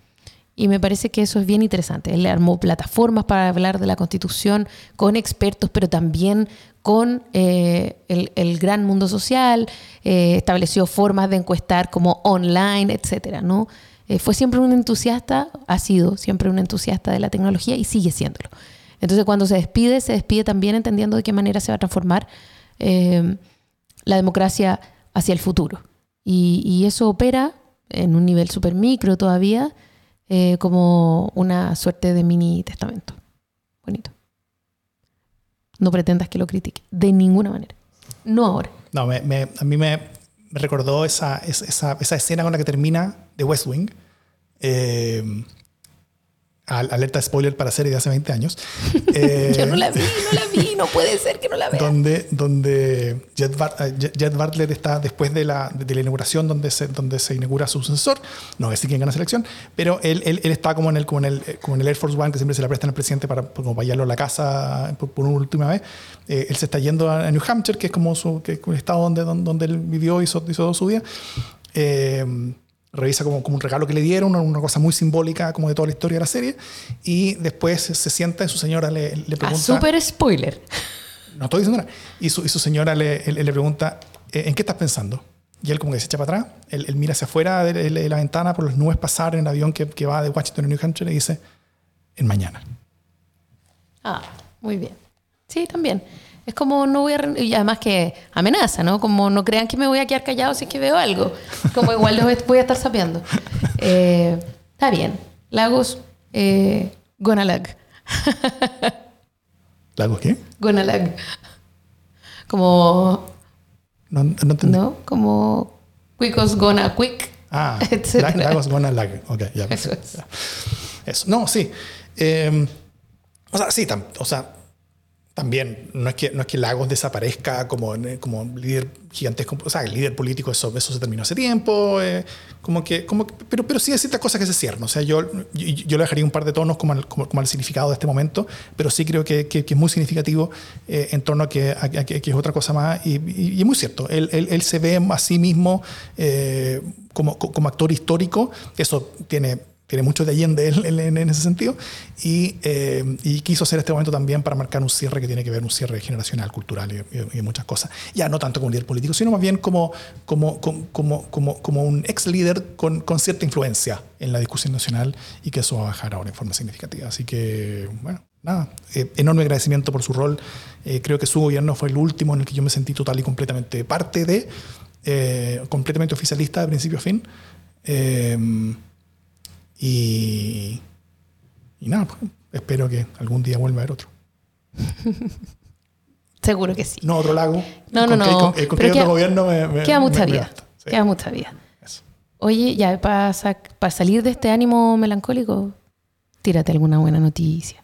Y me parece que eso es bien interesante. Él armó plataformas para hablar de la constitución con expertos, pero también con eh, el, gran mundo social, estableció formas de encuestar como online, etcétera, ¿no? Fue siempre un entusiasta, ha sido siempre un entusiasta de la tecnología y sigue siéndolo. Entonces cuando se despide, se despide también entendiendo de qué manera se va a transformar eh, la democracia hacia el futuro. Y, eso opera en un nivel súper micro todavía, eh, como una suerte de mini testamento. Bonito. No pretendas que lo critique, de ninguna manera. No ahora. No, a mí me recordó esa, esa, esa, escena con la que termina de West Wing. Eh, alerta spoiler para serie de hace 20 años. Eh, Yo no la vi, no la vi, no puede ser que no la vea. Donde, donde Jet, eh, Bartlett está después de la, de la inauguración, donde se, donde se inaugura su sucesor, no voy a decir quién gana la selección, pero él, él, él, está como en, el, como, en el, como en el Air Force One, que siempre se le presta al presidente para, como para a la casa por, una última vez. Eh, él se está yendo a, New Hampshire, que es como su, que, el estado donde, donde, donde él vivió y hizo, hizo todo su vida. Eh, revisa como, como un regalo que le dieron, una, cosa muy simbólica como de toda la historia de la serie, y después se sienta y su señora le, le pregunta... Ah, súper spoiler. No estoy diciendo nada. Y su, y su señora le, le, pregunta, eh, ¿en qué estás pensando? Y él como que se echa para atrás, él, mira hacia afuera de, la ventana por las nubes pasar en el avión que, que va de Washington a New Hampshire y dice, en mañana. Ah, muy bien. Sí, también. Es como no voy a... Y además que amenaza, ¿no? Como no crean que me voy a quedar callado si es que veo algo. Como igual los voy a estar sapeando. Eh, está bien. Lagos eh, Gonalag. ¿Lagos qué? Gonalag. Como... No, no, ¿No? Como Quickos Gona Quick. Ah, Lagos Gonalag. Ok, ya. Eso es. Eso. No, sí. Eh, o sea, sí, o sea también no es que, no es que Lagos desaparezca como, como líder gigantesco, o sea, el líder político, eso, eso se terminó hace tiempo, eh, como que, como pero, pero sí hay ciertas cosas que se cierran. O sea, yo, yo, le dejaría un par de tonos como al, como, como significado de este momento, pero sí creo que, que, es muy significativo eh, en torno a que, a, que, es otra cosa más. Y, y, es muy cierto, él, él, él, se ve a sí mismo eh, como, como actor histórico, eso tiene tiene mucho de Allende en, en, en ese sentido, y, eh, y, quiso hacer este momento también para marcar un cierre que tiene que ver, un cierre generacional, cultural y, y, muchas cosas. Ya no tanto como un líder político, sino más bien como, como, como, como, como un ex líder con, con, cierta influencia en la discusión nacional y que eso va a bajar ahora en forma significativa. Así que, bueno, nada, eh, enorme agradecimiento por su rol. Eh, creo que su gobierno fue el último en el que yo me sentí total y completamente parte de, completamente oficialista de principio a fin. Y, y nada, pues, espero que algún día vuelva a haber otro. Seguro que sí. No, otro lago. No, no, no. Con, queda, otro gobierno me, queda mucha vida. Queda mucha vida. Oye, ya para, para salir de este ánimo melancólico, tírate alguna buena noticia.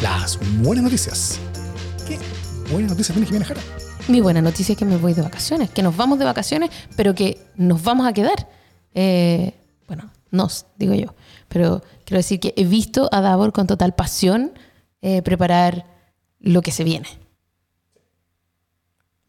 Las buenas noticias buena noticia Jimena Jara. Mi buena noticia es que me voy de vacaciones, que nos vamos de vacaciones, pero que nos vamos a quedar. Eh, bueno, nos, digo yo. Pero quiero decir que he visto a Davor con total pasión eh, preparar lo que se viene.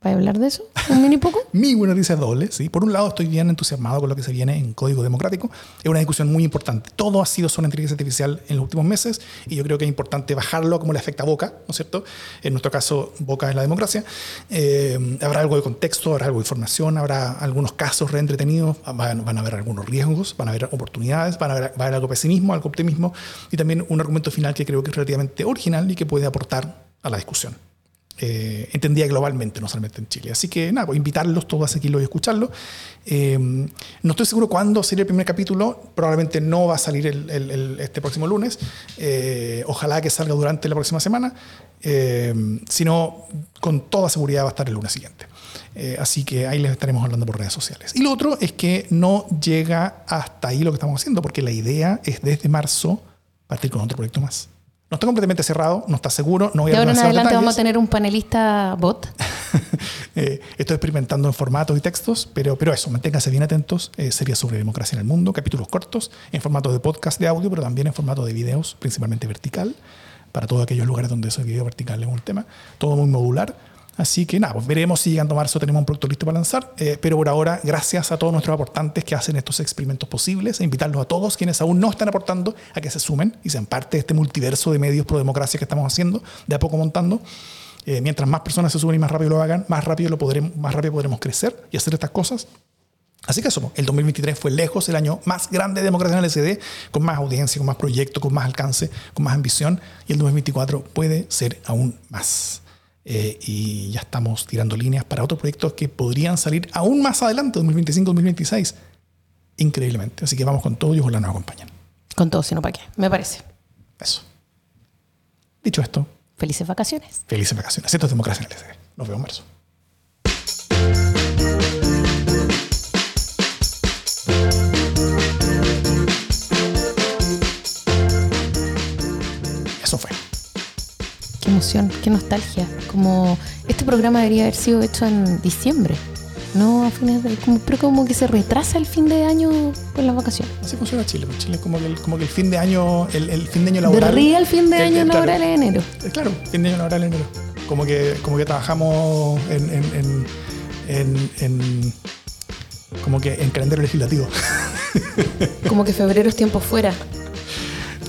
¿Va a hablar de eso un mini poco? Mi buena noticia doble. ¿sí? Por un lado, estoy bien entusiasmado con lo que se viene en Código Democrático. Es una discusión muy importante. Todo ha sido sobre inteligencia artificial en los últimos meses y yo creo que es importante bajarlo como le afecta a Boca, ¿no es cierto? En nuestro caso, Boca es la democracia. Eh, habrá algo de contexto, habrá algo de información, habrá algunos casos reentretenidos, van, van a haber algunos riesgos, van a haber oportunidades, van a haber, va a haber algo pesimismo, algo optimismo y también un argumento final que creo que es relativamente original y que puede aportar a la discusión eh, globalmente, no solamente en Chile. Así que nada, a invitarlos todos a seguirlo y escucharlo. Eh, no estoy seguro cuándo sería el primer capítulo, probablemente no va a salir este próximo lunes, eh, ojalá que salga durante la próxima semana, eh, sino con toda seguridad va a estar el lunes siguiente. así que ahí les estaremos hablando por redes sociales. Y lo otro es que no llega hasta ahí lo que estamos haciendo, porque la idea es desde marzo partir con otro proyecto más. No está completamente cerrado, no está seguro. No voy de ahora en adelante vamos a tener un panelista bot. eh, estoy experimentando en formatos y textos, pero, pero eso, manténganse bien atentos. Eh, sería sobre democracia en el mundo, capítulos cortos, en formato de podcast de audio, pero también en formato de videos, principalmente vertical, para todos aquellos lugares donde ese video vertical es un tema. Todo muy modular Así que nada, pues veremos si llegando a marzo tenemos un producto listo para lanzar. Eh, pero por ahora, gracias a todos nuestros aportantes que hacen estos experimentos posibles, e invitarlos a todos quienes aún no están aportando a que se sumen y sean parte de este multiverso de medios pro democracia que estamos haciendo, de a poco montando. Eh, mientras más personas se sumen y más rápido lo hagan, más rápido, lo podremos, más rápido podremos crecer y hacer estas cosas. Así que eso, el 2023 fue lejos el año más grande de democracia en el SD, con más audiencia, con más proyectos, con más alcance, con más ambición, y el 2024 puede ser aún más. Eh, y ya estamos tirando líneas para otros proyectos que podrían salir aún más adelante, 2025-2026. Increíblemente. Así que vamos con todo y ojalá nos acompañen. Con todo, sino para qué, me parece. Eso. Dicho esto. Felices vacaciones. Felices vacaciones. Esto es Democracia en el SD. Nos vemos en marzo. Eso fue qué emoción, qué nostalgia. Como este programa debería haber sido hecho en diciembre, no a fines de. Como, pero como que se retrasa el fin de año con las vacaciones. Así funciona Chile. Pues Chile es como que el, como que el fin de año, el, el fin de año laboral. De el fin de año laboral en enero. Eh, claro, fin de año laboral en enero. Como que, como que trabajamos en, en, en, en como que en calendario legislativo. Como que febrero es tiempo fuera.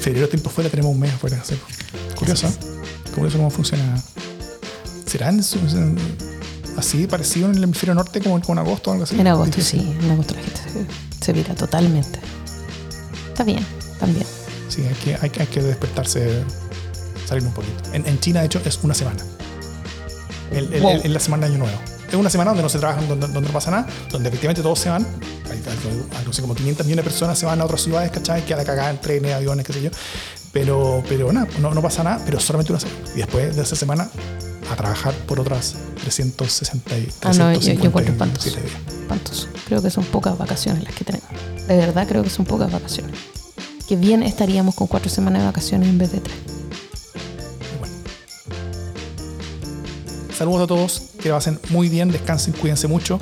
Febrero es tiempo fuera, tenemos un mes afuera. Curioso. ¿Cómo eso cómo funciona? ¿Será así parecido en el hemisferio norte como en agosto o algo así? En agosto, sí. En agosto la gente se, vira totalmente. Está bien, también. Sí, hay que, hay, hay que despertarse, salir un poquito. En, China, de hecho, es una semana. En la semana de Año Nuevo. Es una semana donde no se trabaja, donde, no pasa nada, donde efectivamente todos se van. Hay, algo así como 500 millones de personas se van a otras ciudades, ¿cachai? Que a la cagada en trenes, aviones, qué sé yo. Pero, pero nada, no, no pasa nada, pero solamente una semana. Y después de esa semana, a trabajar por otras 360 Ah, no, yo, yo encuentro espantos. espantoso. Creo que son pocas vacaciones las que tenemos. De verdad creo que son pocas vacaciones. Que bien estaríamos con cuatro semanas de vacaciones en vez de tres. Bueno. Saludos a todos, que pasen muy bien, descansen, cuídense mucho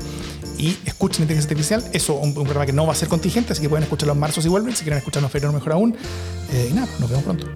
y escuchen Inteligencia Artificial. Eso un, un programa que no va a ser contingente, así que pueden escucharlo en marzo si vuelven, si quieren escucharnos en febrero mejor aún. Eh, y nada, nos vemos pronto.